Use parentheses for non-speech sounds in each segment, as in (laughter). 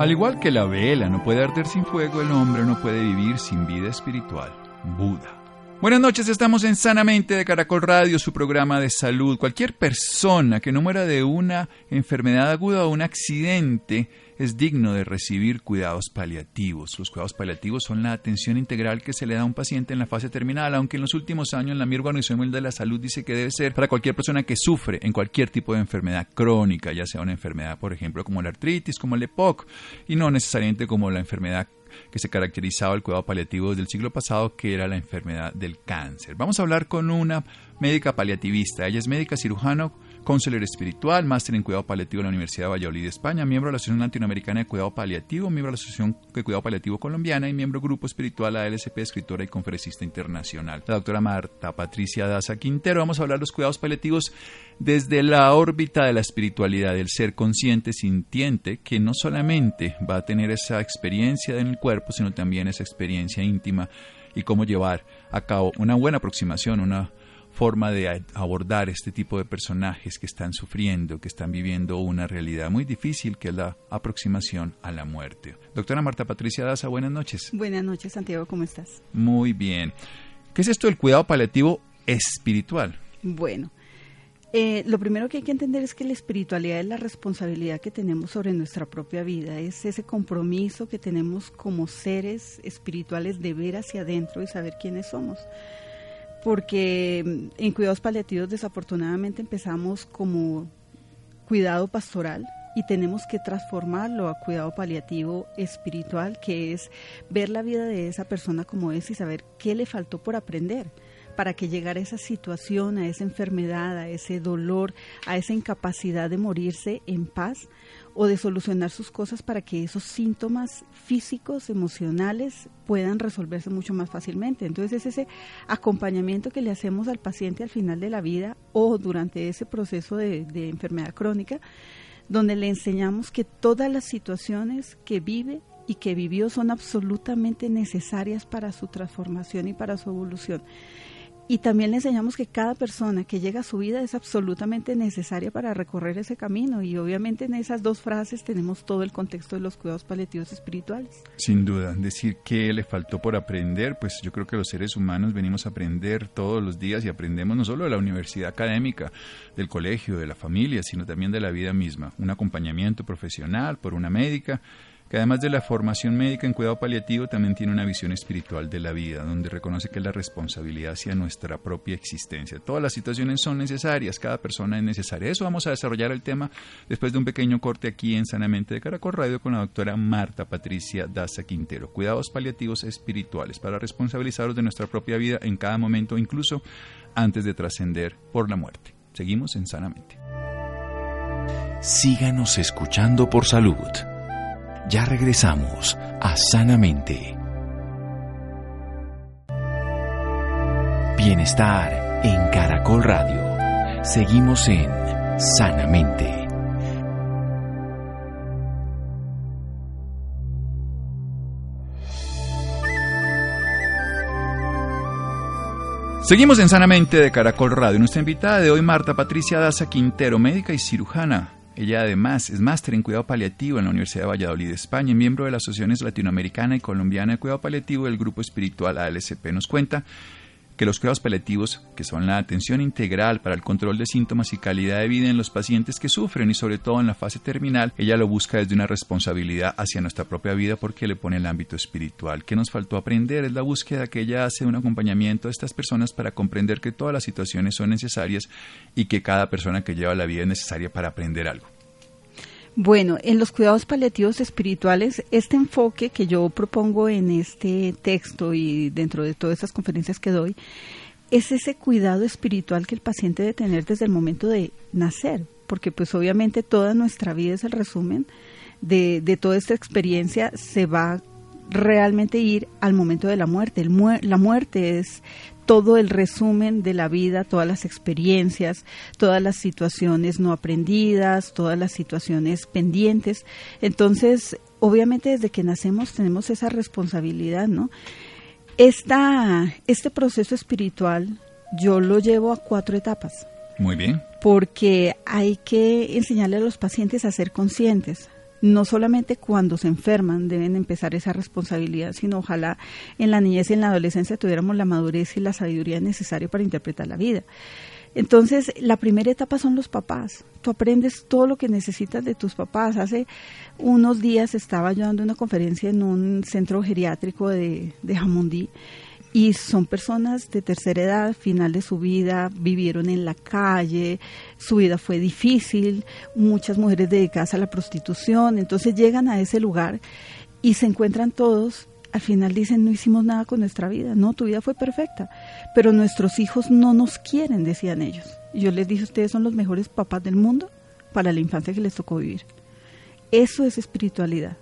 Al igual que la vela no puede arder sin fuego, el hombre no puede vivir sin vida espiritual. Buda. Buenas noches, estamos en Sanamente de Caracol Radio, su programa de salud. Cualquier persona que no muera de una enfermedad aguda o un accidente es digno de recibir cuidados paliativos. Los cuidados paliativos son la atención integral que se le da a un paciente en la fase terminal, aunque en los últimos años la misma Organización Mundial de la Salud dice que debe ser para cualquier persona que sufre en cualquier tipo de enfermedad crónica, ya sea una enfermedad, por ejemplo, como la artritis, como el EPOC, y no necesariamente como la enfermedad que se caracterizaba el cuidado paliativo desde el siglo pasado, que era la enfermedad del cáncer. Vamos a hablar con una médica paliativista. Ella es médica cirujano consejero espiritual, máster en cuidado paliativo en la Universidad de Valladolid, España, miembro de la Asociación Latinoamericana de Cuidado Paliativo, miembro de la Asociación de Cuidado Paliativo Colombiana y miembro Grupo Espiritual ALSP, escritora y conferencista internacional. La doctora Marta Patricia Daza Quintero, vamos a hablar de los cuidados paliativos desde la órbita de la espiritualidad, del ser consciente, sintiente, que no solamente va a tener esa experiencia en el cuerpo, sino también esa experiencia íntima y cómo llevar a cabo una buena aproximación, una forma de abordar este tipo de personajes que están sufriendo, que están viviendo una realidad muy difícil que es la aproximación a la muerte. Doctora Marta Patricia Daza, buenas noches. Buenas noches, Santiago, ¿cómo estás? Muy bien. ¿Qué es esto del cuidado paliativo espiritual? Bueno, eh, lo primero que hay que entender es que la espiritualidad es la responsabilidad que tenemos sobre nuestra propia vida, es ese compromiso que tenemos como seres espirituales de ver hacia adentro y saber quiénes somos porque en cuidados paliativos desafortunadamente empezamos como cuidado pastoral y tenemos que transformarlo a cuidado paliativo espiritual, que es ver la vida de esa persona como es y saber qué le faltó por aprender para que llegara a esa situación, a esa enfermedad, a ese dolor, a esa incapacidad de morirse en paz o de solucionar sus cosas para que esos síntomas físicos, emocionales puedan resolverse mucho más fácilmente. Entonces es ese acompañamiento que le hacemos al paciente al final de la vida o durante ese proceso de, de enfermedad crónica, donde le enseñamos que todas las situaciones que vive y que vivió son absolutamente necesarias para su transformación y para su evolución. Y también le enseñamos que cada persona que llega a su vida es absolutamente necesaria para recorrer ese camino. Y obviamente en esas dos frases tenemos todo el contexto de los cuidados paliativos espirituales. Sin duda, decir que le faltó por aprender, pues yo creo que los seres humanos venimos a aprender todos los días y aprendemos no solo de la universidad académica, del colegio, de la familia, sino también de la vida misma. Un acompañamiento profesional por una médica que además de la formación médica en cuidado paliativo también tiene una visión espiritual de la vida, donde reconoce que es la responsabilidad hacia nuestra propia existencia. Todas las situaciones son necesarias, cada persona es necesaria. Eso vamos a desarrollar el tema después de un pequeño corte aquí en Sanamente de Caracol Radio con la doctora Marta Patricia Daza Quintero. Cuidados paliativos espirituales para responsabilizarnos de nuestra propia vida en cada momento, incluso antes de trascender por la muerte. Seguimos en Sanamente. Síganos escuchando por salud. Ya regresamos a Sanamente. Bienestar en Caracol Radio. Seguimos en Sanamente. Seguimos en Sanamente de Caracol Radio. Nuestra invitada de hoy, Marta Patricia Daza Quintero, médica y cirujana ella además es máster en cuidado paliativo en la Universidad de Valladolid, España, y miembro de las asociaciones latinoamericana y colombiana de cuidado paliativo del grupo espiritual ALSP. Nos cuenta que los cuidados paliativos, que son la atención integral para el control de síntomas y calidad de vida en los pacientes que sufren y sobre todo en la fase terminal, ella lo busca desde una responsabilidad hacia nuestra propia vida porque le pone el ámbito espiritual. ¿Qué nos faltó aprender? Es la búsqueda que ella hace un acompañamiento a estas personas para comprender que todas las situaciones son necesarias y que cada persona que lleva la vida es necesaria para aprender algo. Bueno, en los cuidados paliativos espirituales, este enfoque que yo propongo en este texto y dentro de todas estas conferencias que doy, es ese cuidado espiritual que el paciente debe tener desde el momento de nacer, porque pues obviamente toda nuestra vida es el resumen de, de toda esta experiencia, se va realmente ir al momento de la muerte. El la muerte es todo el resumen de la vida, todas las experiencias, todas las situaciones no aprendidas, todas las situaciones pendientes. Entonces, obviamente desde que nacemos tenemos esa responsabilidad, ¿no? Esta, este proceso espiritual yo lo llevo a cuatro etapas. Muy bien. Porque hay que enseñarle a los pacientes a ser conscientes, no solamente cuando se enferman deben empezar esa responsabilidad, sino ojalá en la niñez y en la adolescencia tuviéramos la madurez y la sabiduría necesaria para interpretar la vida. Entonces, la primera etapa son los papás. Tú aprendes todo lo que necesitas de tus papás. Hace unos días estaba yo dando una conferencia en un centro geriátrico de, de Jamundí y son personas de tercera edad, final de su vida, vivieron en la calle, su vida fue difícil, muchas mujeres dedicadas a la prostitución, entonces llegan a ese lugar y se encuentran todos, al final dicen no hicimos nada con nuestra vida, no, tu vida fue perfecta, pero nuestros hijos no nos quieren, decían ellos. Yo les dije, ustedes son los mejores papás del mundo para la infancia que les tocó vivir. Eso es espiritualidad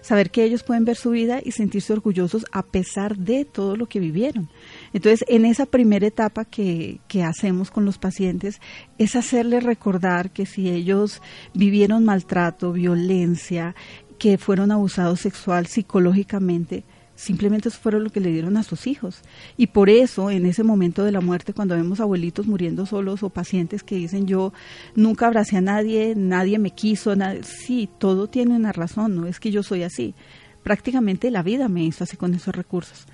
saber que ellos pueden ver su vida y sentirse orgullosos a pesar de todo lo que vivieron. Entonces, en esa primera etapa que, que hacemos con los pacientes es hacerles recordar que si ellos vivieron maltrato, violencia, que fueron abusados sexual, psicológicamente, simplemente eso fueron lo que le dieron a sus hijos. Y por eso, en ese momento de la muerte, cuando vemos abuelitos muriendo solos o pacientes que dicen yo nunca abracé a nadie, nadie me quiso, sí, todo tiene una razón, no es que yo soy así. Prácticamente la vida me hizo así con esos recursos.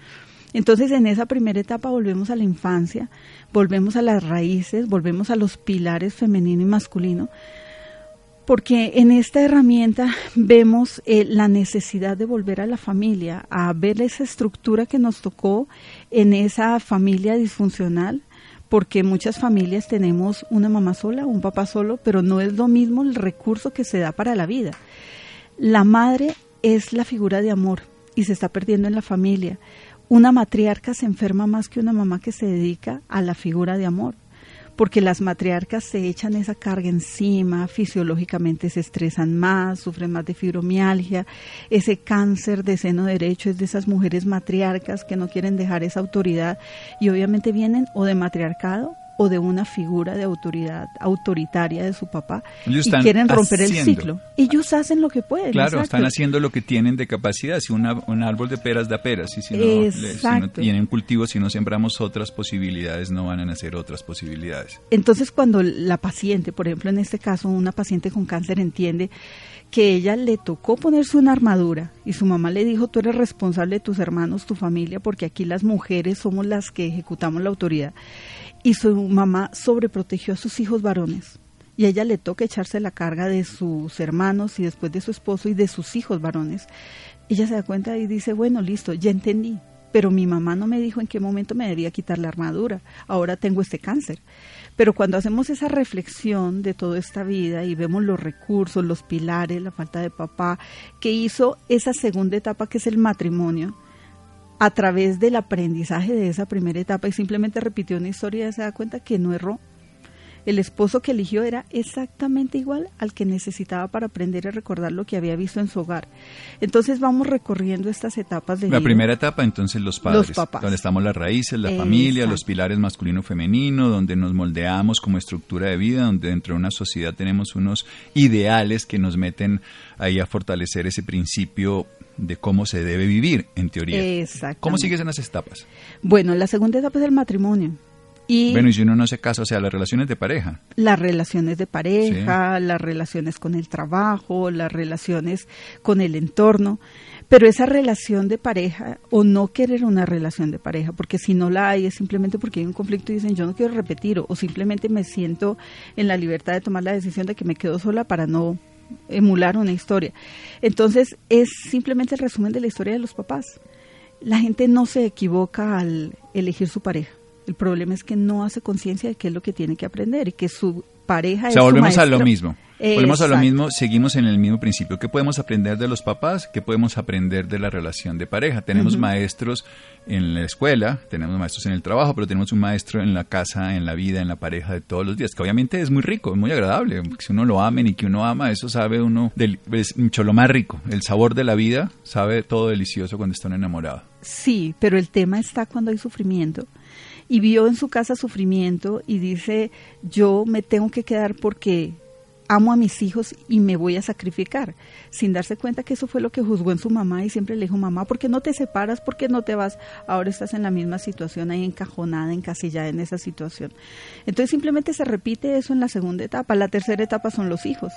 Entonces, en esa primera etapa volvemos a la infancia, volvemos a las raíces, volvemos a los pilares femenino y masculino, porque en esta herramienta vemos eh, la necesidad de volver a la familia, a ver esa estructura que nos tocó en esa familia disfuncional, porque muchas familias tenemos una mamá sola, un papá solo, pero no es lo mismo el recurso que se da para la vida. La madre es la figura de amor y se está perdiendo en la familia. Una matriarca se enferma más que una mamá que se dedica a la figura de amor porque las matriarcas se echan esa carga encima, fisiológicamente se estresan más, sufren más de fibromialgia, ese cáncer de seno derecho es de esas mujeres matriarcas que no quieren dejar esa autoridad y obviamente vienen o de matriarcado o de una figura de autoridad autoritaria de su papá y quieren romper el ciclo. Ellos hacen lo que pueden. Claro, están haciendo lo que tienen de capacidad. Si una, un árbol de peras da peras y si no, tienen cultivo, si no sembramos otras posibilidades, no van a nacer otras posibilidades. Entonces, cuando la paciente, por ejemplo, en este caso, una paciente con cáncer entiende que ella le tocó ponerse una armadura y su mamá le dijo, tú eres responsable de tus hermanos, tu familia, porque aquí las mujeres somos las que ejecutamos la autoridad y su mamá sobreprotegió a sus hijos varones. Y a ella le toca echarse la carga de sus hermanos y después de su esposo y de sus hijos varones. Ella se da cuenta y dice, bueno, listo, ya entendí, pero mi mamá no me dijo en qué momento me debía quitar la armadura, ahora tengo este cáncer. Pero cuando hacemos esa reflexión de toda esta vida y vemos los recursos, los pilares, la falta de papá, que hizo esa segunda etapa que es el matrimonio, a través del aprendizaje de esa primera etapa y simplemente repitió una historia y se da cuenta que no erró. El esposo que eligió era exactamente igual al que necesitaba para aprender a recordar lo que había visto en su hogar. Entonces vamos recorriendo estas etapas de La primera etapa, entonces, los padres. Donde estamos las raíces, la familia, los pilares masculino-femenino, donde nos moldeamos como estructura de vida, donde dentro de una sociedad tenemos unos ideales que nos meten ahí a fortalecer ese principio de cómo se debe vivir, en teoría. Exacto. ¿Cómo sigues en las etapas? Bueno, la segunda etapa es el matrimonio. Y bueno, y si uno no se casa, o sea, las relaciones de pareja. Las relaciones de pareja, las relaciones con el trabajo, las relaciones con el entorno. Pero esa relación de pareja o no querer una relación de pareja, porque si no la hay es simplemente porque hay un conflicto y dicen yo no quiero repetir o simplemente me siento en la libertad de tomar la decisión de que me quedo sola para no emular una historia. Entonces es simplemente el resumen de la historia de los papás. La gente no se equivoca al elegir su pareja. El problema es que no hace conciencia de qué es lo que tiene que aprender y que su pareja o sea, es su volvemos a lo mismo. Volvemos a lo mismo, seguimos en el mismo principio. ¿Qué podemos aprender de los papás? ¿Qué podemos aprender de la relación de pareja? Tenemos maestros en la escuela, tenemos maestros en el trabajo, pero tenemos un maestro en la casa, en la vida, en la pareja de todos los días, que obviamente es muy rico, es muy agradable. Si uno lo amen y que uno ama, eso sabe uno, del, es mucho lo más rico. El sabor de la vida sabe todo delicioso cuando está uno enamorado. Sí, pero el tema está cuando hay sufrimiento. Y vio en su casa sufrimiento y dice, yo me tengo que quedar porque amo a mis hijos y me voy a sacrificar, sin darse cuenta que eso fue lo que juzgó en su mamá y siempre le dijo, mamá, ¿por qué no te separas? ¿Por qué no te vas? Ahora estás en la misma situación, ahí encajonada, encasillada en esa situación. Entonces simplemente se repite eso en la segunda etapa. La tercera etapa son los hijos.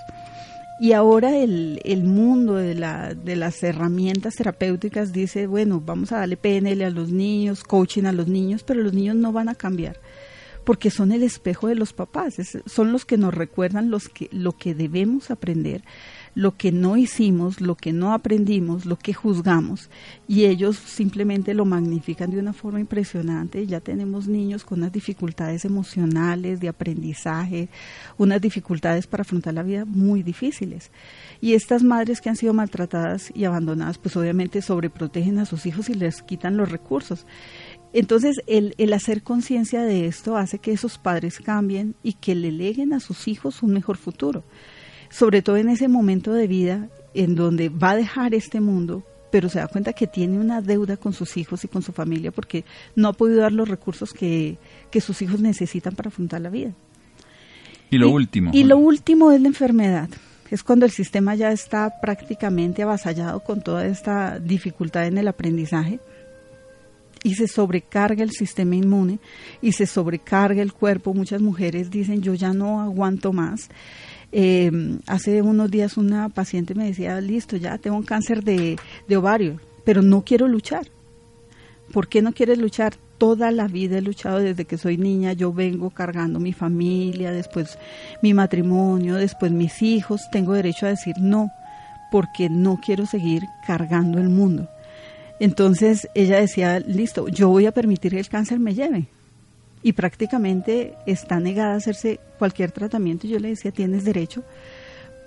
Y ahora el, el mundo de, la, de las herramientas terapéuticas dice, bueno, vamos a darle PNL a los niños, coaching a los niños, pero los niños no van a cambiar porque son el espejo de los papás, es- son los que nos recuerdan los que, lo que debemos aprender, lo que no hicimos, lo que no aprendimos, lo que juzgamos, y ellos simplemente lo magnifican de una forma impresionante. Ya tenemos niños con unas dificultades emocionales, de aprendizaje, unas dificultades para afrontar la vida muy difíciles. Y estas madres que han sido maltratadas y abandonadas, pues obviamente sobreprotegen a sus hijos y les quitan los recursos. Entonces, el, el hacer conciencia de esto hace que esos padres cambien y que le leguen a sus hijos un mejor futuro. Sobre todo en ese momento de vida en donde va a dejar este mundo, pero se da cuenta que tiene una deuda con sus hijos y con su familia porque no ha podido dar los recursos que, que sus hijos necesitan para afrontar la vida. Y lo último. Y lo último es la enfermedad. Es cuando el sistema ya está prácticamente avasallado con toda esta dificultad en el aprendizaje y se sobrecarga el sistema inmune y se sobrecarga el cuerpo. Muchas mujeres dicen yo ya no aguanto más. Eh, hace unos días una paciente me decía, listo, ya tengo un cáncer de, de ovario, pero no quiero luchar. ¿Por qué no quieres luchar? Toda la vida he luchado desde que soy niña. Yo vengo cargando mi familia, después mi matrimonio, después mis hijos. Tengo derecho a decir no, porque no quiero seguir cargando el mundo. Entonces ella decía, listo, yo voy a permitir que el cáncer me lleve. Y prácticamente está negada a hacerse cualquier tratamiento. Y yo le decía, tienes derecho,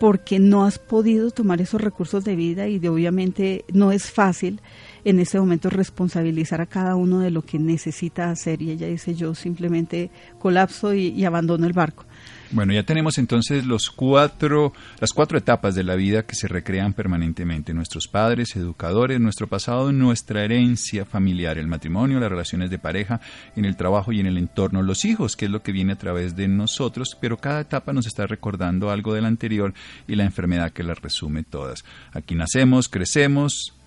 porque no has podido tomar esos recursos de vida y de, obviamente no es fácil en este momento responsabilizar a cada uno de lo que necesita hacer. Y ella dice, yo simplemente colapso y abandono el barco. Bueno, ya tenemos entonces los cuatro, las cuatro etapas de la vida que se recrean permanentemente. Nuestros padres, educadores, nuestro pasado, nuestra herencia familiar, el matrimonio, las relaciones de pareja, en el trabajo y en el entorno, los hijos, que es lo que viene a través de nosotros, pero cada etapa nos está recordando algo del anterior y la enfermedad que las resume todas. Aquí nacemos, crecemos,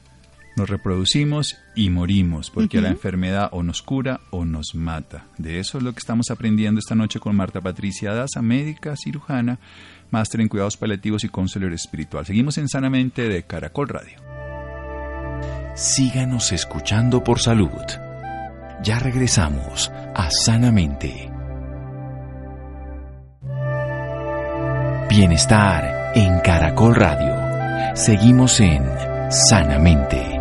nos reproducimos y morimos, porque Ujú. la enfermedad o nos cura o nos mata. De eso es lo que estamos aprendiendo esta noche con Marta Patricia Daza, médica, cirujana, máster en cuidados paliativos y consuelo espiritual. Seguimos en Sanamente de Caracol Radio. Síganos escuchando por salud. Ya regresamos a Sanamente. Bienestar en Caracol Radio. Seguimos en Sanamente.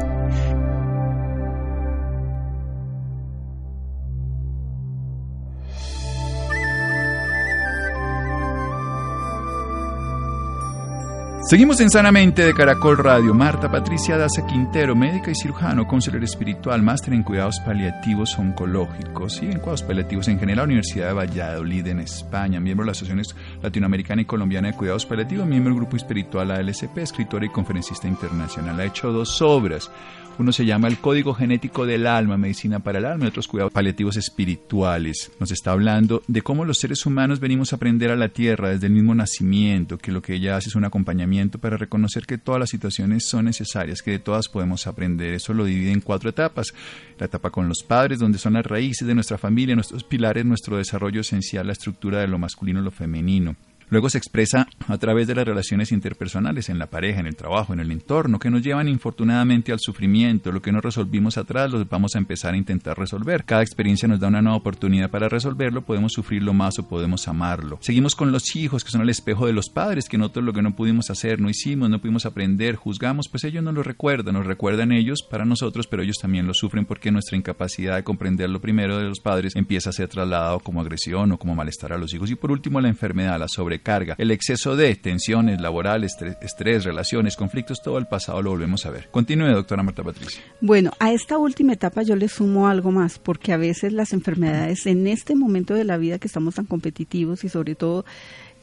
Seguimos en Sanamente de Caracol Radio. Marta Patricia Daza Quintero, médica y cirujano, consejero espiritual, máster en cuidados paliativos oncológicos y en cuidados paliativos en general, Universidad de Valladolid en España, miembro de las Asociaciones Latinoamericana y Colombiana de Cuidados Paliativos, miembro del Grupo Espiritual ALSP, escritora y conferencista internacional. Ha hecho dos obras. Uno se llama El Código Genético del Alma, Medicina para el Alma, y otros cuidados paliativos espirituales. Nos está hablando de cómo los seres humanos venimos a aprender a la Tierra desde el mismo nacimiento, que lo que ella hace es un acompañamiento para reconocer que todas las situaciones son necesarias, que de todas podemos aprender. Eso lo divide en cuatro etapas. La etapa con los padres, donde son las raíces de nuestra familia, nuestros pilares, nuestro desarrollo esencial, la estructura de lo masculino y lo femenino Luego se expresa a través de las relaciones interpersonales en la pareja, en el trabajo, en el entorno, que nos llevan infortunadamente al sufrimiento. Lo que no resolvimos atrás lo vamos a empezar a intentar resolver. Cada experiencia nos da una nueva oportunidad para resolverlo, podemos sufrirlo más o podemos amarlo. Seguimos con los hijos, que son el espejo de los padres, que nosotros lo que no pudimos hacer, no hicimos, no pudimos aprender, juzgamos, pues ellos no lo recuerdan, nos recuerdan ellos para nosotros, pero ellos también lo sufren porque nuestra incapacidad de comprender lo primero de los padres empieza a ser trasladado como agresión o como malestar a los hijos. Y por último, la enfermedad, la sobrecarga, el exceso de tensiones laborales, estrés, relaciones, conflictos, todo el pasado lo volvemos a ver. Continúe, doctora Marta Patricia. Bueno, a esta última etapa yo le sumo algo más, porque a veces las enfermedades en este momento de la vida que estamos tan competitivos y sobre todo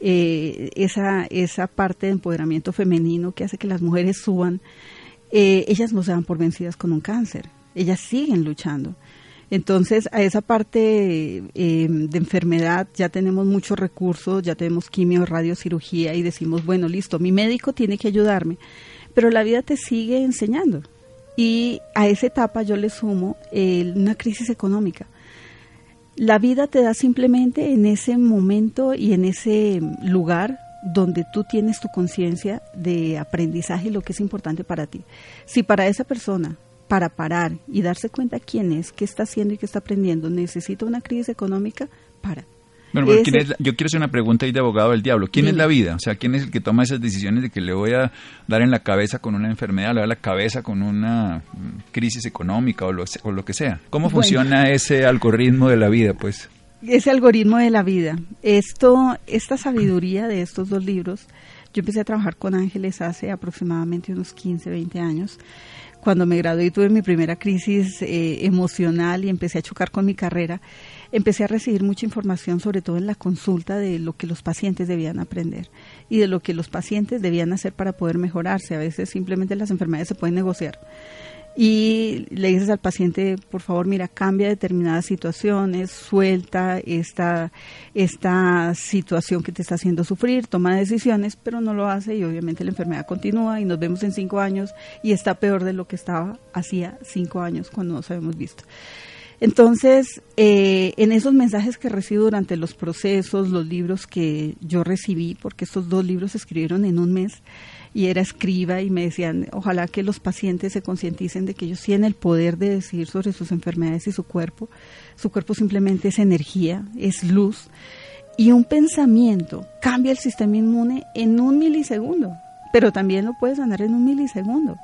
eh, esa, esa parte de empoderamiento femenino que hace que las mujeres suban, eh, ellas no se dan por vencidas con un cáncer, ellas siguen luchando. Entonces, a esa parte eh, de enfermedad ya tenemos muchos recursos, ya tenemos quimio, radiocirugía y decimos, bueno, listo, mi médico tiene que ayudarme, pero la vida te sigue enseñando. Y a esa etapa yo le sumo una crisis económica. La vida te da simplemente en ese momento y en ese lugar donde tú tienes tu conciencia de aprendizaje y lo que es importante para ti. Si para esa persona, para parar y darse cuenta quién es, qué está haciendo y qué está aprendiendo, necesita una crisis económica, para. Bueno, yo quiero hacer una pregunta ahí de abogado del diablo. ¿Quién es la vida? O sea, ¿quién es el que toma esas decisiones de que le voy a dar en la cabeza con una enfermedad, le voy a dar la cabeza con una mm, crisis económica o lo, o lo que sea? ¿Cómo funciona ese algoritmo de la vida, pues? ese algoritmo de la vida. Esto, esta sabiduría de estos dos libros, yo empecé a trabajar con ángeles hace aproximadamente unos 15, 20 años. Cuando me gradué tuve mi primera crisis eh, emocional y empecé a chocar con mi carrera, empecé a recibir mucha información, sobre todo en la consulta, de lo que los pacientes debían aprender y de lo que los pacientes debían hacer para poder mejorarse. A veces simplemente las enfermedades se pueden negociar y le dices al paciente, por favor, mira, cambia determinadas situaciones, suelta esta, esta situación que te está haciendo sufrir, toma decisiones, pero no lo hace y obviamente la enfermedad continúa y nos vemos en cinco años y está peor de lo que estaba hacía cinco años cuando nos habíamos visto. Entonces, eh, en esos mensajes que recibo durante los procesos, los libros que yo recibí, porque estos dos libros se escribieron en un mes, y era escriba y me decían, ojalá que los pacientes se concienticen de que ellos tienen el poder de decidir sobre sus enfermedades y su cuerpo. Su cuerpo simplemente es energía, es luz. Y un pensamiento cambia el sistema inmune en un milisegundo, pero también lo puedes ganar en un milisegundo.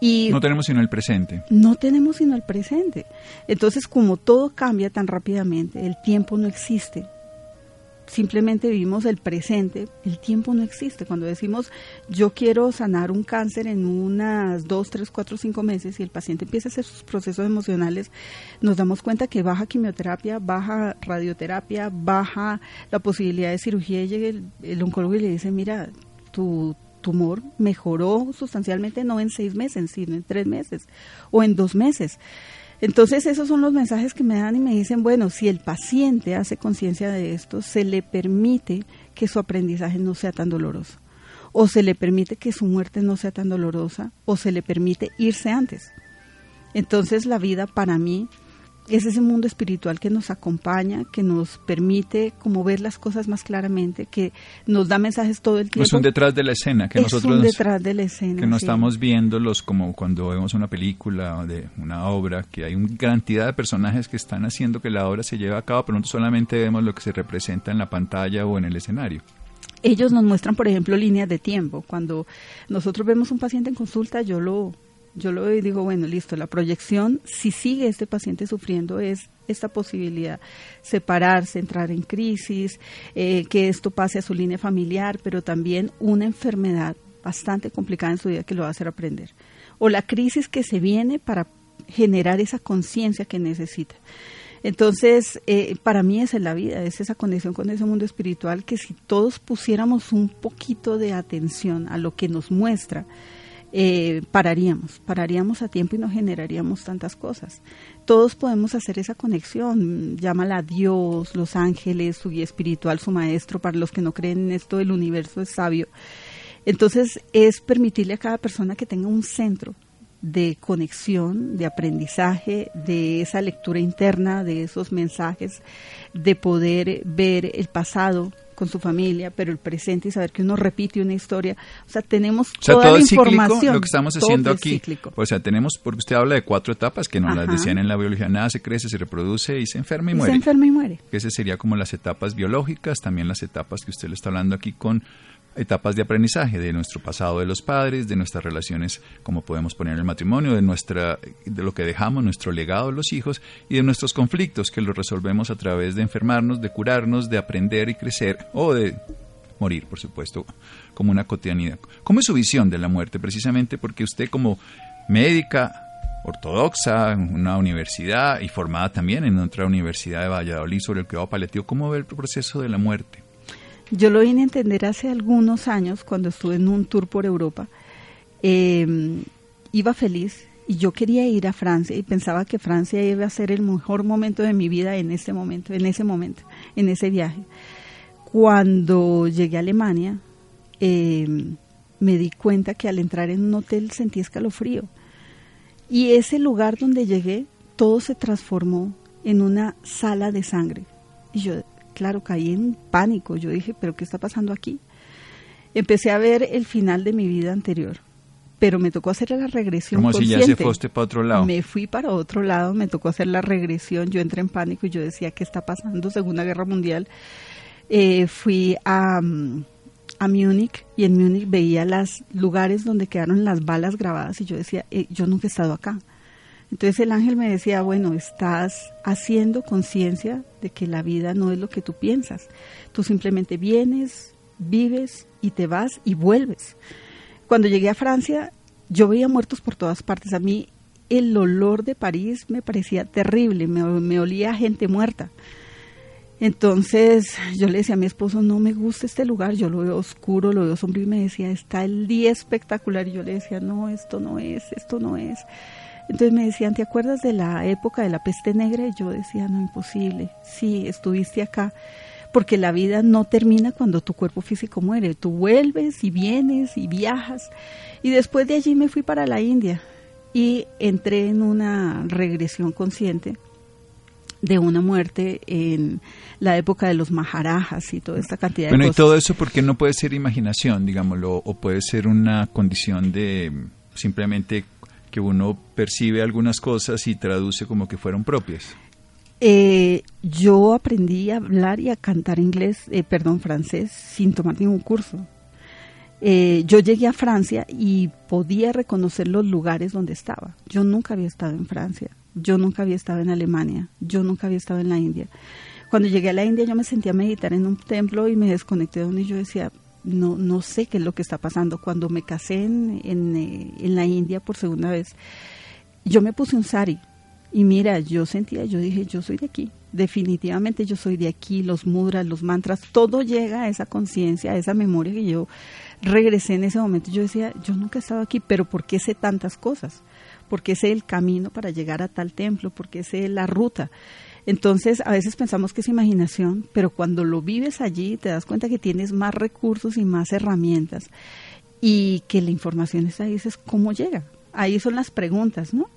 Y no tenemos sino el presente. No tenemos sino el presente. Entonces, como todo cambia tan rápidamente, el tiempo no existe simplemente vivimos el presente, el tiempo no existe. Cuando decimos yo quiero sanar un cáncer en unas dos, tres, cuatro, cinco meses y el paciente empieza a hacer sus procesos emocionales, nos damos cuenta que baja quimioterapia, baja radioterapia, baja la posibilidad de cirugía y llega el, el oncólogo y le dice, mira, tu tumor mejoró sustancialmente no en seis meses, sino en tres meses o en dos meses. Entonces esos son los mensajes que me dan y me dicen, bueno, si el paciente hace conciencia de esto, se le permite que su aprendizaje no sea tan doloroso, o se le permite que su muerte no sea tan dolorosa, o se le permite irse antes. Entonces la vida para mí es ese mundo espiritual que nos acompaña, que nos permite como ver las cosas más claramente, que nos da mensajes todo el tiempo. Es un detrás de la escena que es nosotros un detrás de la escena, que no estamos viéndolos como cuando vemos una película o de una obra, que hay una cantidad de personajes que están haciendo que la obra se lleve a cabo, pero nosotros solamente vemos lo que se representa en la pantalla o en el escenario. Ellos nos muestran, por ejemplo, líneas de tiempo. Cuando nosotros vemos un paciente en consulta, yo lo yo lo digo, bueno, listo, la proyección, si sigue este paciente sufriendo, es esta posibilidad, separarse, entrar en crisis, eh, que esto pase a su línea familiar, pero también una enfermedad bastante complicada en su vida que lo va a hacer aprender. O la crisis que se viene para generar esa conciencia que necesita. Entonces, eh, para mí esa es la vida, es esa conexión con ese mundo espiritual que si todos pusiéramos un poquito de atención a lo que nos muestra, eh, pararíamos, pararíamos a tiempo y no generaríamos tantas cosas. Todos podemos hacer esa conexión, llámala Dios, los ángeles, su guía espiritual, su maestro, para los que no creen en esto, el universo es sabio. Entonces es permitirle a cada persona que tenga un centro de conexión, de aprendizaje, de esa lectura interna, de esos mensajes, de poder ver el pasado, con su familia, pero el presente y saber que uno repite una historia. O sea, tenemos o sea, toda todo la es cíclico, información. lo que estamos haciendo Todo es aquí. cíclico. O sea, tenemos, porque usted habla de cuatro etapas que nos las decían en la biología, nada se crece, se reproduce y se enferma y Y se muere. enferma y muere. ese sería como las etapas biológicas, también las etapas que usted le está hablando aquí con etapas de aprendizaje de nuestro pasado de los padres, de nuestras relaciones, como podemos poner en el matrimonio, de nuestra de lo que dejamos, nuestro legado los hijos y de nuestros conflictos que los resolvemos a través de enfermarnos, de curarnos, de aprender y crecer o de morir, por supuesto, como una cotidianidad. ¿Cómo es su visión de la muerte? Precisamente porque usted como médica ortodoxa, en una universidad y formada también en otra universidad de Valladolid sobre el cuidado paliativo, ¿cómo ve el proceso de la muerte? Yo lo vine a entender hace algunos años cuando estuve en un tour por Europa. Eh, iba feliz y yo quería ir a Francia y pensaba que Francia iba a ser el mejor momento de mi vida en este momento, en ese momento, en ese viaje. Cuando llegué a Alemania, eh, me di cuenta que al entrar en un hotel sentí escalofrío. Y ese lugar donde llegué, todo se transformó en una sala de sangre. Y yo, claro, caí en pánico. Yo dije, ¿pero qué está pasando aquí? Empecé a ver el final de mi vida anterior, pero me tocó hacer la regresión Como si ya se usted para otro lado. Me fui para otro lado, me tocó hacer la regresión, yo entré en pánico y yo decía, ¿qué está pasando? Segunda Guerra Mundial. Eh, fui a, mm, a Múnich y en Múnich veía los lugares donde quedaron las balas grabadas y yo decía, eh, yo nunca he estado acá. Entonces el ángel me decía, bueno, estás haciendo conciencia de que la vida no es lo que tú piensas. Tú simplemente vienes, vives y te vas y vuelves. Cuando llegué a Francia, yo veía muertos por todas partes. A mí el olor de París me parecía terrible, me, olía a gente muerta. Entonces yo le decía a mi esposo, no me gusta este lugar, yo lo veo oscuro, lo veo sombrío y me decía, está el día espectacular. Y yo le decía, no, esto no es, esto no es. Entonces me decían, ¿te acuerdas de la época de la peste negra? Y yo decía, no, imposible. Sí, estuviste acá. Porque la vida no termina cuando tu cuerpo físico muere. Tú vuelves y vienes y viajas. Y después de allí me fui para la India y entré en una regresión consciente de una muerte en la época de los maharajas y toda esta cantidad Bueno, de y cosas. todo eso porque no puede ser imaginación, digámoslo, o puede ser una condición de simplemente que uno percibe algunas cosas y traduce como que fueron propias. Eh, yo aprendí a hablar y a cantar inglés, eh, perdón, francés, sin tomar ningún curso. Eh, yo llegué a Francia y podía reconocer los lugares donde estaba. Yo nunca había estado en Francia, yo nunca había estado en Alemania, yo nunca había estado en la India. Cuando llegué a la India yo me sentía meditar en un templo y me desconecté de donde yo decía, no, no sé qué es lo que está pasando. Cuando me casé en, en, eh, en la India por segunda vez, yo me puse un sari y mira, yo sentía, yo dije, yo soy de aquí, definitivamente yo soy de aquí, los mudras, los mantras, todo llega a esa conciencia, a esa memoria que yo regresé en ese momento. Yo decía, yo nunca he estado aquí, pero ¿por qué sé tantas cosas? ¿Por qué sé el camino para llegar a tal templo? ¿Por qué sé la ruta? Entonces, a veces pensamos que es imaginación, pero cuando lo vives allí te das cuenta que tienes más recursos y más herramientas y que la información está ahí, dices, ¿cómo llega? Ahí son las preguntas, ¿no?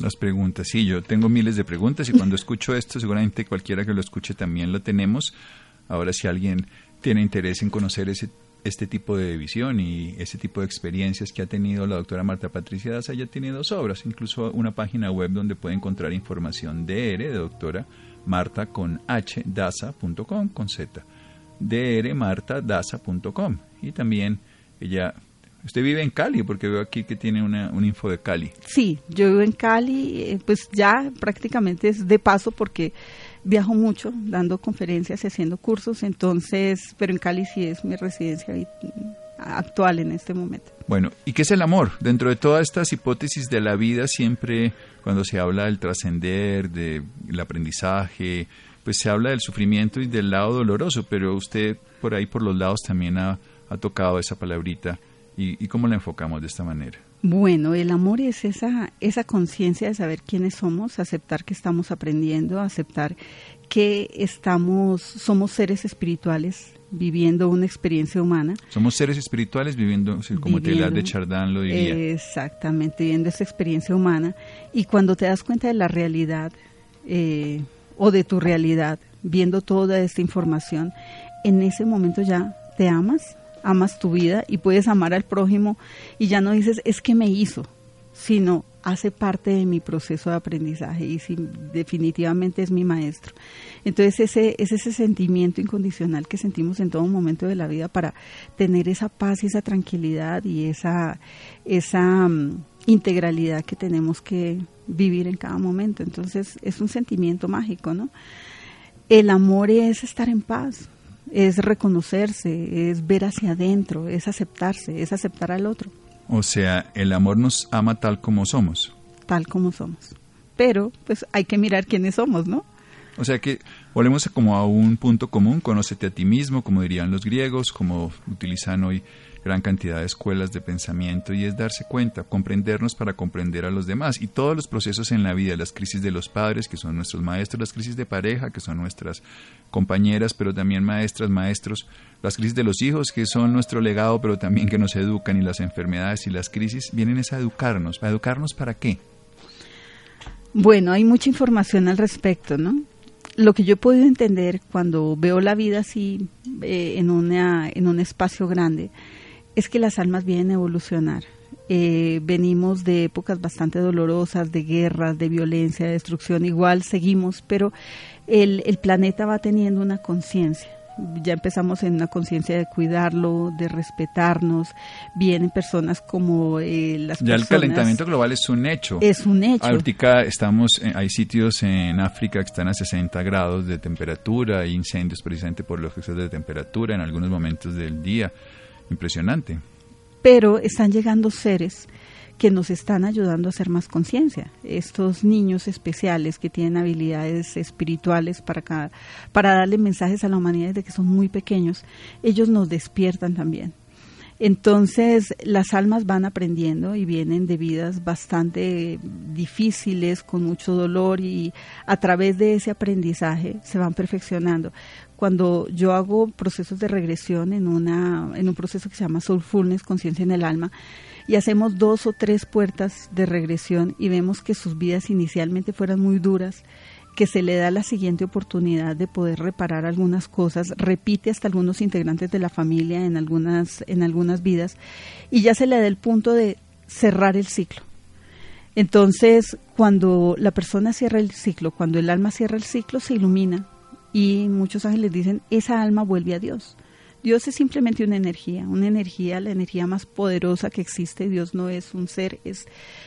Las preguntas, sí, yo tengo miles de preguntas y cuando escucho esto, seguramente cualquiera que lo escuche también lo tenemos. Ahora, si alguien tiene interés en conocer ese, este tipo de visión y ese tipo de experiencias que ha tenido la doctora Marta Patricia Daza, ella tiene dos obras, incluso una página web donde puede encontrar información DR de doctora Marta con H, Daza.com con Z, drmartadaza.com y también ella Usted vive en Cali, porque veo aquí que tiene una, un info de Cali. Sí, yo vivo en Cali, eh, pues ya prácticamente es de paso porque viajo mucho dando conferencias y haciendo cursos, entonces, pero en Cali sí es mi residencia ahí, actual en este momento. Bueno, ¿y qué es el amor? Dentro de todas estas hipótesis de la vida, siempre cuando se habla del trascender, del aprendizaje, pues se habla del sufrimiento y del lado doloroso, pero usted por ahí por los lados también ha, ha tocado esa palabrita. ¿Y, ¿Y, cómo la enfocamos de esta manera? Bueno, el amor es esa, esa conciencia de saber quiénes somos, aceptar que estamos aprendiendo, aceptar que estamos, somos seres espirituales viviendo una experiencia humana. Somos seres espirituales viviendo, como Teilhard de Chardin lo diría. Exactamente, viviendo esa experiencia humana. Y cuando te das cuenta de la realidad eh, o de tu realidad, viendo toda esta información, en ese momento ya te amas, amas tu vida y puedes amar al prójimo y ya no dices es que me hizo, sino hace parte de mi proceso de aprendizaje y definitivamente es mi maestro. Entonces ese es ese sentimiento incondicional que sentimos en todo momento de la vida para tener esa paz y esa tranquilidad y esa, esa mm, integralidad que tenemos que vivir en cada momento. Entonces es un sentimiento mágico, ¿no? El amor es estar en paz, es reconocerse, es ver hacia adentro, es aceptarse, es aceptar al otro. O sea, el amor nos ama tal como somos. Tal como somos. Pero, pues hay que mirar quiénes somos, ¿no? O sea que volvemos como a un punto común, conócete a ti mismo, como dirían los griegos, como utilizan hoy gran cantidad de escuelas de pensamiento y es darse cuenta, comprendernos para comprender a los demás y todos los procesos en la vida, las crisis de los padres que son nuestros maestros, las crisis de pareja que son nuestras compañeras, pero también maestras, maestros, las crisis de los hijos que son nuestro legado, pero también que nos educan y las enfermedades y las crisis vienen es a educarnos, ¿para educarnos para qué? Bueno, hay mucha información al respecto, ¿no? Lo que yo he podido entender cuando veo la vida así eh, en, una, en un espacio grande es que las almas vienen a evolucionar. Eh, venimos de épocas bastante dolorosas, de guerras, de violencia, de destrucción, igual seguimos, pero el, el planeta va teniendo una conciencia. Ya empezamos en una conciencia de cuidarlo, de respetarnos. Vienen personas como eh, las ya el calentamiento global es un hecho. Es un hecho. Ahorita estamos, hay sitios en África que están a 60 grados de temperatura, hay incendios precisamente por los excesos de temperatura en algunos momentos del día. Impresionante. Pero están llegando seres que nos están ayudando a hacer más conciencia. Estos niños especiales que tienen habilidades espirituales para, para darle mensajes a la humanidad desde que son muy pequeños, ellos nos despiertan también. Entonces las almas van aprendiendo y vienen de vidas bastante difíciles, con mucho dolor y a través de ese aprendizaje se van perfeccionando. Cuando yo hago procesos de regresión en, una, en un proceso que se llama Soulfulness, conciencia en el alma, y hacemos dos o tres puertas de regresión y vemos que sus vidas inicialmente fueran muy duras, que se le da la siguiente oportunidad de poder reparar algunas cosas, repite hasta algunos integrantes de la familia en algunas, en algunas vidas, y ya se le da el punto de cerrar el ciclo. Entonces, cuando la persona cierra el ciclo, cuando el alma cierra el ciclo, se ilumina, y muchos ángeles dicen, esa alma vuelve a Dios. Dios es simplemente una energía, una energía, la energía más poderosa que existe. Dios no es un ser, es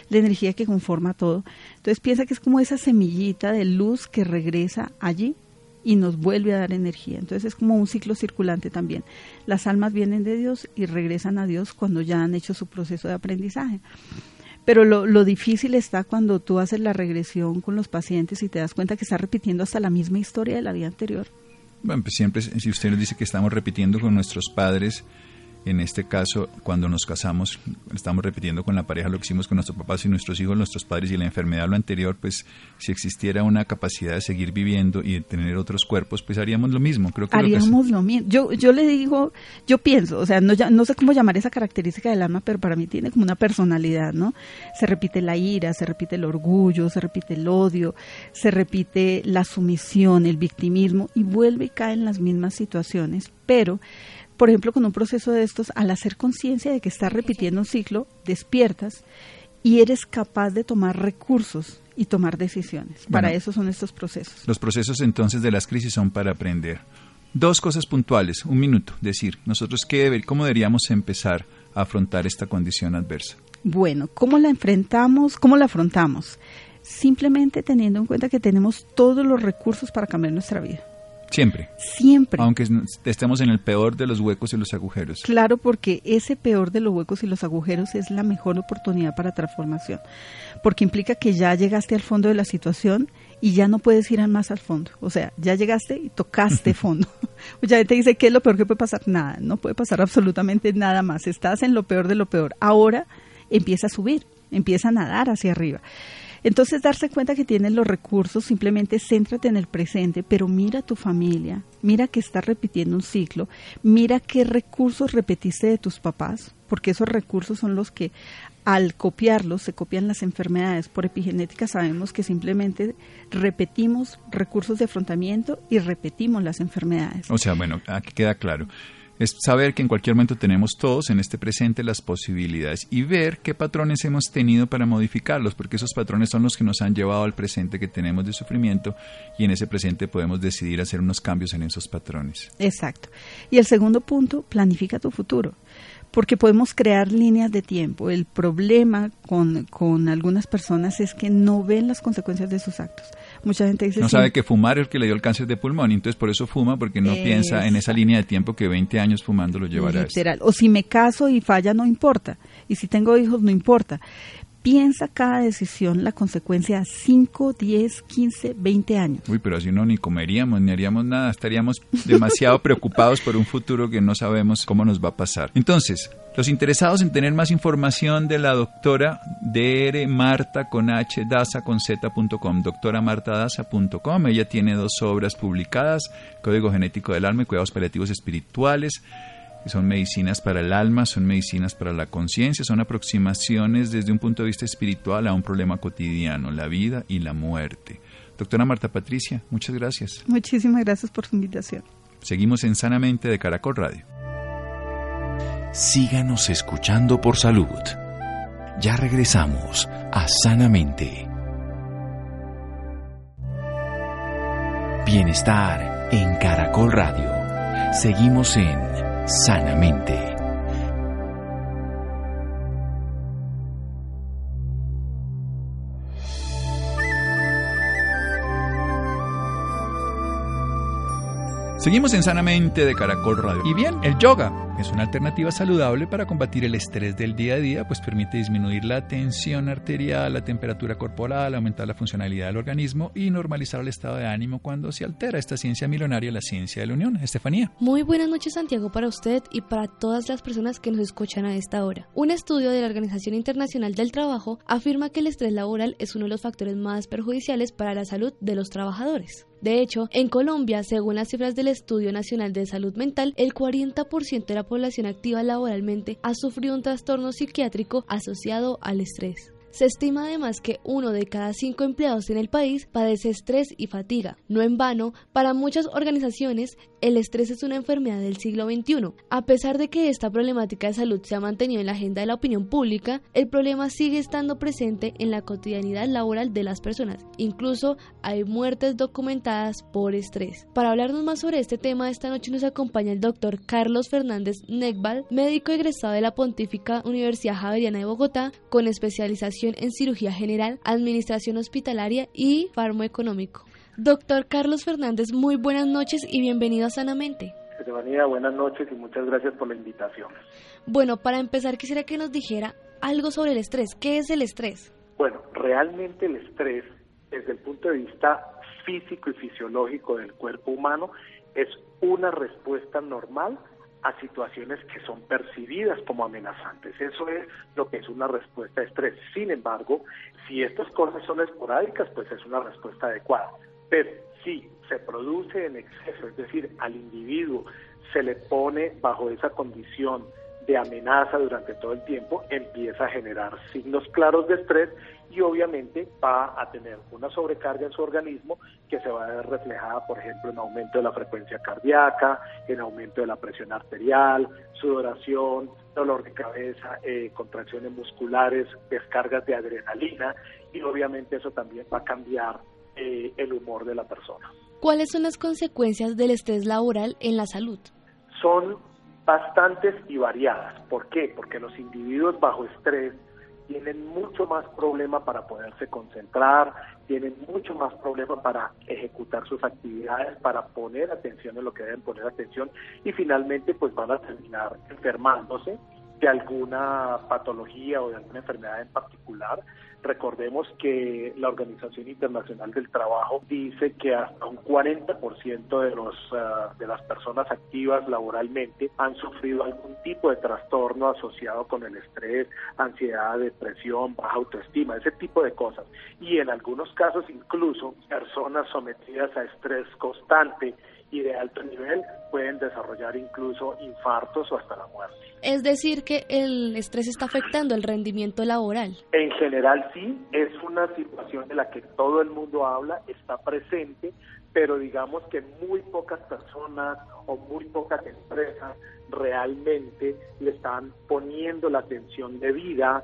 la energía que conforma todo. Entonces piensa que es como esa semillita de luz que regresa allí y nos vuelve a dar energía. Entonces es como un ciclo circulante también. Las almas vienen de Dios y regresan a Dios cuando ya han hecho su proceso de aprendizaje. Pero lo, lo, difícil está cuando tú haces la regresión con los pacientes y te das cuenta que está repitiendo hasta la misma historia de la vida anterior. Bueno, pues siempre, si usted nos dice que estamos repitiendo con nuestros padres, en este caso, cuando nos casamos, estamos repitiendo con la pareja lo que hicimos con nuestros papás y nuestros hijos, nuestros padres y la enfermedad, lo anterior, pues si existiera una capacidad de seguir viviendo y de tener otros cuerpos, pues haríamos lo mismo. Creo que haríamos lo, mismo. Yo, yo le digo, yo pienso, o sea, no, no sé cómo llamar esa característica del alma, pero para mí tiene como una personalidad, ¿no? Se repite la ira, se repite el orgullo, se repite el odio, se repite la sumisión, el victimismo y vuelve y cae en las mismas situaciones, pero por ejemplo, con un proceso de estos, al hacer conciencia de que estás repitiendo un ciclo, despiertas y eres capaz de tomar recursos y tomar decisiones. para eso son estos procesos. Los procesos entonces de las crisis son para aprender. Dos cosas puntuales, un minuto, decir, nosotros qué cómo deberíamos empezar a afrontar esta condición adversa. Bueno, ¿cómo la enfrentamos? ¿Cómo la afrontamos? Simplemente teniendo en cuenta que tenemos todos los recursos para cambiar nuestra vida. Siempre. Siempre. Aunque estemos en el peor de los huecos y los agujeros. Claro, porque ese peor de los huecos y los agujeros es la mejor oportunidad para transformación. Porque implica que ya llegaste al fondo de la situación y ya no puedes ir más al fondo. O sea, ya llegaste y tocaste (laughs) fondo. (laughs) Mucha gente dice, ¿qué es lo peor que puede pasar? Nada, no puede pasar (laughs) absolutamente nada más. Estás en lo peor de lo peor. Ahora empieza a subir, empieza a nadar hacia arriba. Entonces darse cuenta que tienes los recursos, simplemente céntrate en el presente, pero mira tu familia, mira que estás repitiendo un ciclo, mira qué recursos repetiste de tus papás, porque esos recursos son los que al copiarlos se copian las enfermedades. Por epigenética sabemos que simplemente repetimos recursos de afrontamiento y repetimos las enfermedades. O sea, bueno, aquí queda claro es saber que en cualquier momento tenemos todos en este presente las posibilidades y ver qué patrones hemos tenido para modificarlos, porque esos patrones son los que nos han llevado al presente que tenemos de sufrimiento y en ese presente podemos decidir hacer unos cambios en esos patrones. Exacto. Y el segundo punto, planifica tu futuro porque podemos crear líneas de tiempo. El problema con, con, algunas personas es que no ven las consecuencias de sus actos. Mucha gente dice... No sabe que fumar es el que le dio el cáncer de pulmón, y entonces por eso fuma, porque no piensa en esa línea de tiempo que 20 años fumando lo llevará Literal. O si me caso y falla, no importa. Y si tengo hijos, no importa. Piensa cada decisión la consecuencia a 5, 10, 15, 20 años. Uy, pero así no ni comeríamos, ni haríamos nada. Estaríamos demasiado (laughs) preocupados por un futuro que no sabemos cómo nos va a pasar. Entonces, los interesados en tener más información de la doctora Dr. Marta con H, Daza con Z.com, doctora Daza.com. Ella tiene dos obras publicadas, Código Genético del Alma y Cuidados Paliativos Espirituales son medicinas para el alma, son medicinas para la conciencia, son aproximaciones desde un punto de vista espiritual a un problema cotidiano, la vida y la muerte. Doctora Marta Patricia, muchas gracias. Muchísimas gracias por su invitación. Seguimos en Sanamente de Caracol Radio. Síganos escuchando por salud. Ya regresamos a Sanamente. Bienestar en Caracol Radio. Seguimos en sanamente. Seguimos en Sanamente de Caracol Radio. Y bien, el yoga es una alternativa saludable para combatir el estrés del día a día, pues permite disminuir la tensión arterial, la temperatura corporal, aumentar la funcionalidad del organismo y normalizar el estado de ánimo cuando se altera esta ciencia milenaria, la ciencia de la unión. Estefanía. Muy buenas noches, Santiago, para usted y para todas las personas que nos escuchan a esta hora. Un estudio de la Organización Internacional del Trabajo afirma que el estrés laboral es uno de los factores más perjudiciales para la salud de los trabajadores. De hecho, en Colombia, según las cifras del Estudio Nacional de Salud Mental, el 40% de la población activa laboralmente ha sufrido un trastorno psiquiátrico asociado al estrés. Se estima además que uno de cada cinco empleados en el país padece estrés y fatiga. No en vano, para muchas organizaciones, el estrés es una enfermedad del siglo XXI. A pesar de que esta problemática de salud se ha mantenido en la agenda de la opinión pública, el problema sigue estando presente en la cotidianidad laboral de las personas. Incluso hay muertes documentadas por estrés. Para hablarnos más sobre este tema, esta noche nos acompaña el doctor Carlos Fernández Negbal, médico egresado de la Pontífica Universidad Javeriana de Bogotá, con especialización en cirugía general, administración hospitalaria y farmoeconómico. Doctor Carlos Fernández, muy buenas noches y bienvenido a Sanamente. Estefanía, buenas noches y muchas gracias por la invitación. Bueno, para empezar quisiera que nos dijera algo sobre el estrés. ¿Qué es el estrés? Bueno, realmente el estrés, desde el punto de vista físico y fisiológico del cuerpo humano, es una respuesta normal a situaciones que son percibidas como amenazantes. Eso es lo que es una respuesta de estrés. Sin embargo, si estas cosas son esporádicas, pues es una respuesta adecuada. Pero si se produce en exceso, es decir, al individuo se le pone bajo esa condición de amenaza durante todo el tiempo, empieza a generar signos claros de estrés y obviamente va a tener una sobrecarga en su organismo que se va a ver reflejada, por ejemplo, en aumento de la frecuencia cardíaca, en aumento de la presión arterial, sudoración, dolor de cabeza, eh, contracciones musculares, descargas de adrenalina y obviamente eso también va a cambiar eh, el humor de la persona. ¿Cuáles son las consecuencias del estrés laboral en la salud? Son bastantes y variadas. ¿Por qué? Porque los individuos bajo estrés tienen mucho más problema para poderse concentrar, tienen mucho más problema para ejecutar sus actividades, para poner atención en lo que deben poner atención y finalmente pues van a terminar enfermándose de alguna patología o de alguna enfermedad en particular. Recordemos que la Organización Internacional del Trabajo dice que hasta un 40% de, los, ah, de las personas activas laboralmente han sufrido algún tipo de trastorno asociado con el estrés, ansiedad, depresión, baja autoestima, ese tipo de cosas. Y en algunos casos incluso personas sometidas a estrés constante y de alto nivel pueden desarrollar incluso infartos o hasta la muerte. Es decir, que el estrés está afectando el rendimiento laboral. En general sí, es una situación de la que todo el mundo habla, está presente, pero digamos que muy pocas personas o muy pocas empresas realmente le están poniendo la atención debida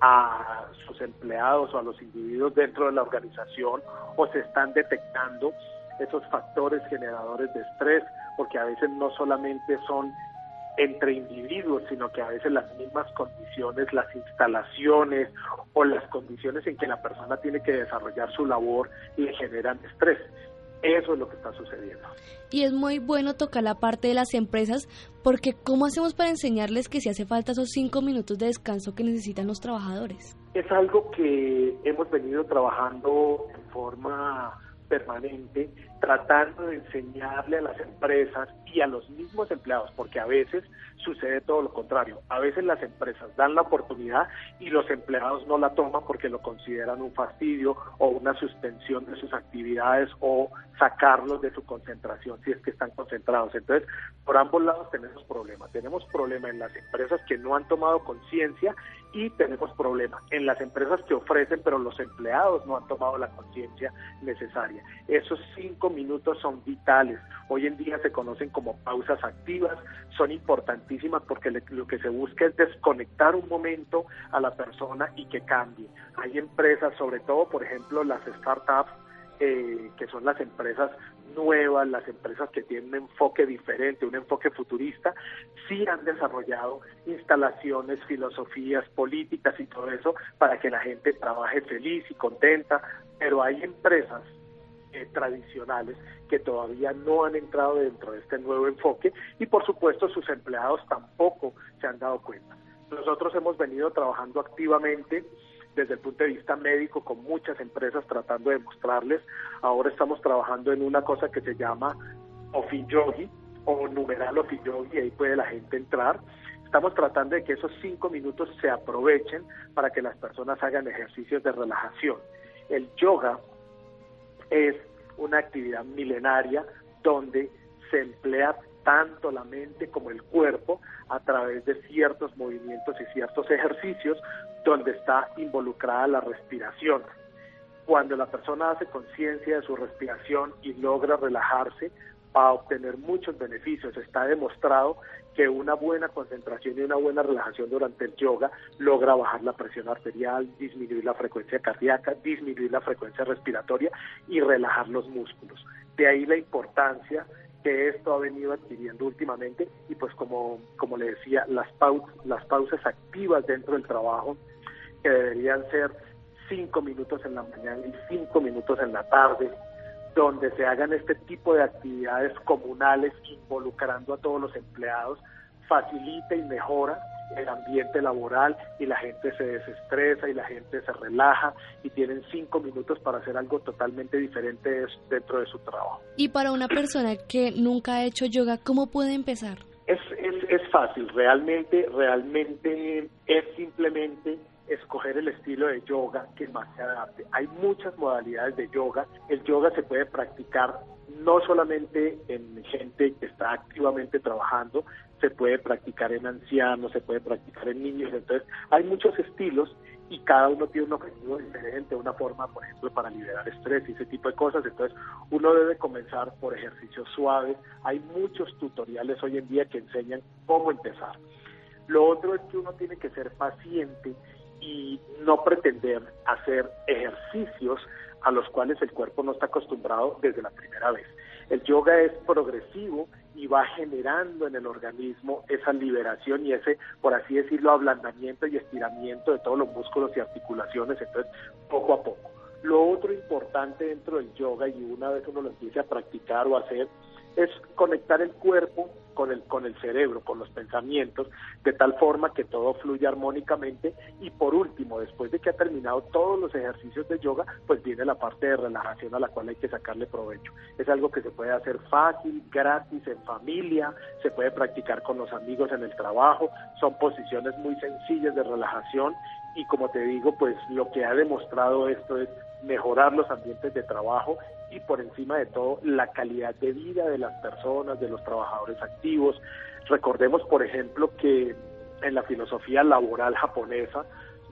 a sus empleados o a los individuos dentro de la organización o se están detectando esos factores generadores de estrés, porque a veces no solamente son entre individuos, sino que a veces las mismas condiciones, las instalaciones o las condiciones en que la persona tiene que desarrollar su labor le generan estrés. Eso es lo que está sucediendo. Y es muy bueno tocar la parte de las empresas porque ¿cómo hacemos para enseñarles que si hace falta esos cinco minutos de descanso que necesitan los trabajadores? Es algo que hemos venido trabajando en forma permanente tratando de enseñarle a las empresas y a los mismos empleados, porque a veces sucede todo lo contrario. A veces las empresas dan la oportunidad y los empleados no la toman porque lo consideran un fastidio o una suspensión de sus actividades o sacarlos de su concentración si es que están concentrados. Entonces, por ambos lados tenemos problemas. Tenemos problemas en las empresas que no han tomado conciencia y tenemos problemas en las empresas que ofrecen, pero los empleados no han tomado la conciencia necesaria. Esos cinco minutos son vitales. Hoy en día se conocen como pausas activas, son importantísimas porque lo que se busca es desconectar un momento a la persona y que cambie. Hay empresas, sobre todo, por ejemplo, las startups, eh, que son las empresas nuevas, las empresas que tienen un enfoque diferente, un enfoque futurista, sí han desarrollado instalaciones, filosofías, políticas y todo eso para que la gente trabaje feliz y contenta, pero hay empresas eh, tradicionales que todavía no han entrado dentro de este nuevo enfoque y por supuesto sus empleados tampoco se han dado cuenta. Nosotros hemos venido trabajando activamente desde el punto de vista médico con muchas empresas tratando de mostrarles. Ahora estamos trabajando en una cosa que se llama Yogi o numeral Yogi, ahí puede la gente entrar. Estamos tratando de que esos cinco minutos se aprovechen para que las personas hagan ejercicios de relajación. El yoga es una actividad milenaria donde se emplea tanto la mente como el cuerpo a través de ciertos movimientos y ciertos ejercicios donde está involucrada la respiración. Cuando la persona hace conciencia de su respiración y logra relajarse, va a obtener muchos beneficios. Está demostrado que una buena concentración y una buena relajación durante el yoga logra bajar la presión arterial, disminuir la frecuencia cardíaca, disminuir la frecuencia respiratoria y relajar los músculos. De ahí la importancia que esto ha venido adquiriendo últimamente y pues como, como le decía, las, pausas, las pausas activas dentro del trabajo que deberían ser cinco minutos en la mañana y cinco minutos en la tarde, donde se hagan este tipo de actividades comunales involucrando a todos los empleados, facilita y mejora el ambiente laboral y la gente se desestresa y la gente se relaja y tienen cinco minutos para hacer algo totalmente diferente dentro de su trabajo. Y para una persona que nunca ha hecho yoga, ¿cómo puede empezar? Es, es, es fácil, realmente, realmente es simplemente escoger el estilo de yoga que más se adapte. Hay muchas modalidades de yoga. El yoga se puede practicar no solamente en gente que está activamente trabajando, se puede practicar en ancianos, se puede practicar en niños. Entonces, hay muchos estilos y cada uno tiene un objetivo diferente, una forma, por ejemplo, para liberar estrés y ese tipo de cosas. Entonces, uno debe comenzar por ejercicios suaves. Hay muchos tutoriales hoy en día que enseñan cómo empezar. Lo otro es que uno tiene que ser paciente y no pretender hacer ejercicios a los cuales el cuerpo no está acostumbrado desde la primera vez. El yoga es progresivo y va generando en el organismo esa liberación y ese, por así decirlo, ablandamiento y estiramiento de todos los músculos y articulaciones, entonces poco a poco. Lo otro importante dentro del yoga, y una vez uno lo empiece a practicar o hacer, es conectar el cuerpo con el, con el cerebro, con los pensamientos, de tal forma que todo fluya armónicamente. Y por último, después de que ha terminado todos los ejercicios de yoga, pues viene la parte de relajación a la cual hay que sacarle provecho. Es algo que se puede hacer fácil, gratis, en familia, se puede practicar con los amigos en el trabajo, son posiciones muy sencillas de relajación y como te digo, pues lo que ha demostrado esto es mejorar los ambientes de trabajo y por encima de todo la calidad de vida de las personas, de los trabajadores activos. Recordemos, por ejemplo, que en la filosofía laboral japonesa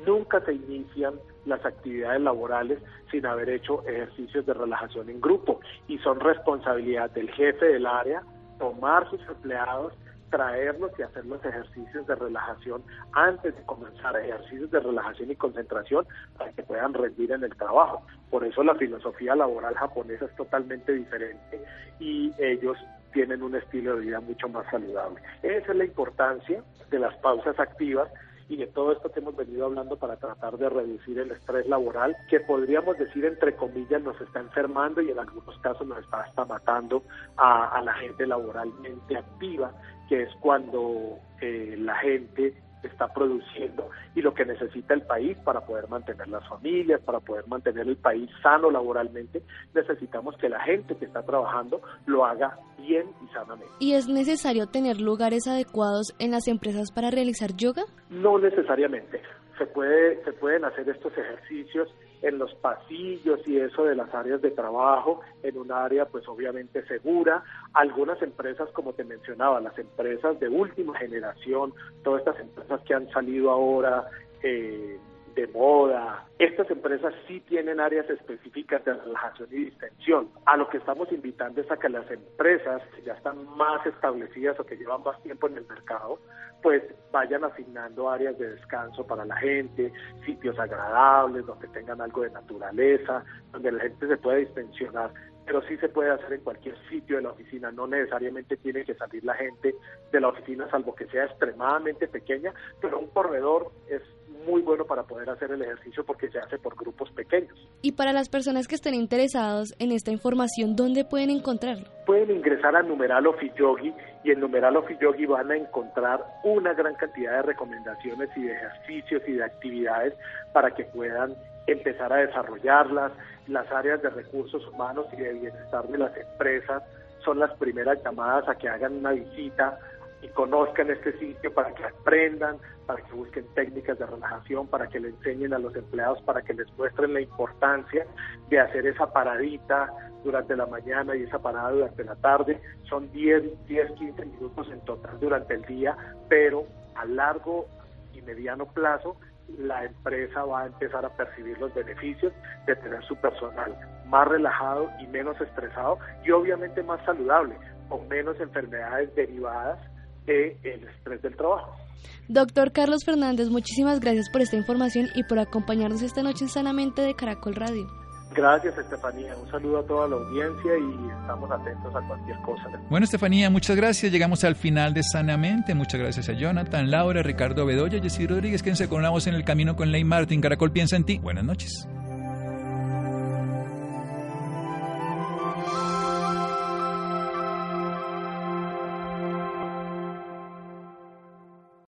nunca se inician las actividades laborales sin haber hecho ejercicios de relajación en grupo y son responsabilidad del jefe del área tomar sus empleados traerlos y hacer los ejercicios de relajación antes de comenzar, ejercicios de relajación y concentración para que puedan rendir en el trabajo. Por eso la filosofía laboral japonesa es totalmente diferente y ellos tienen un estilo de vida mucho más saludable. Esa es la importancia de las pausas activas y de todo esto que hemos venido hablando para tratar de reducir el estrés laboral, que podríamos decir entre comillas nos está enfermando y en algunos casos nos está hasta matando a, a la gente laboralmente activa que es cuando eh, la gente está produciendo y lo que necesita el país para poder mantener las familias, para poder mantener el país sano laboralmente, necesitamos que la gente que está trabajando lo haga bien y sanamente. ¿Y es necesario tener lugares adecuados en las empresas para realizar yoga? No necesariamente. Se puede se pueden hacer estos ejercicios en los pasillos y eso de las áreas de trabajo, en un área pues obviamente segura. Algunas empresas, como te mencionaba, las empresas de última generación, todas estas empresas que han salido ahora, eh, de moda. Estas empresas sí tienen áreas específicas de relajación y distensión. A lo que estamos invitando es a que las empresas que ya están más establecidas o que llevan más tiempo en el mercado, pues vayan asignando áreas de descanso para la gente, sitios agradables, donde tengan algo de naturaleza, donde la gente se pueda distensionar pero sí se puede hacer en cualquier sitio de la oficina, no necesariamente tiene que salir la gente de la oficina salvo que sea extremadamente pequeña, pero un corredor es muy bueno para poder hacer el ejercicio porque se hace por grupos pequeños. Y para las personas que estén interesados en esta información, ¿dónde pueden encontrarlo? Pueden ingresar a numeral Yogi y en numeral Yogi van a encontrar una gran cantidad de recomendaciones y de ejercicios y de actividades para que puedan empezar a desarrollarlas. Las áreas de recursos humanos y de bienestar de las empresas son las primeras llamadas a que hagan una visita y conozcan este sitio para que aprendan, para que busquen técnicas de relajación, para que le enseñen a los empleados, para que les muestren la importancia de hacer esa paradita durante la mañana y esa parada durante la tarde. Son 10, 10, 15 minutos en total durante el día, pero a largo y mediano plazo la empresa va a empezar a percibir los beneficios de tener su personal más relajado y menos estresado y obviamente más saludable, con menos enfermedades derivadas del estrés del trabajo. Doctor Carlos Fernández, muchísimas gracias por esta información y por acompañarnos esta noche en Sanamente de Caracol Radio. Gracias, Estefanía. Un saludo a toda la audiencia y estamos atentos a cualquier cosa. Bueno, Estefanía, muchas gracias. Llegamos al final de Sanamente. Muchas gracias a Jonathan, Laura, Ricardo Bedoya, Jessy Rodríguez. Quédense con la voz en el camino con Ley Martin. Caracol piensa en ti. Buenas noches.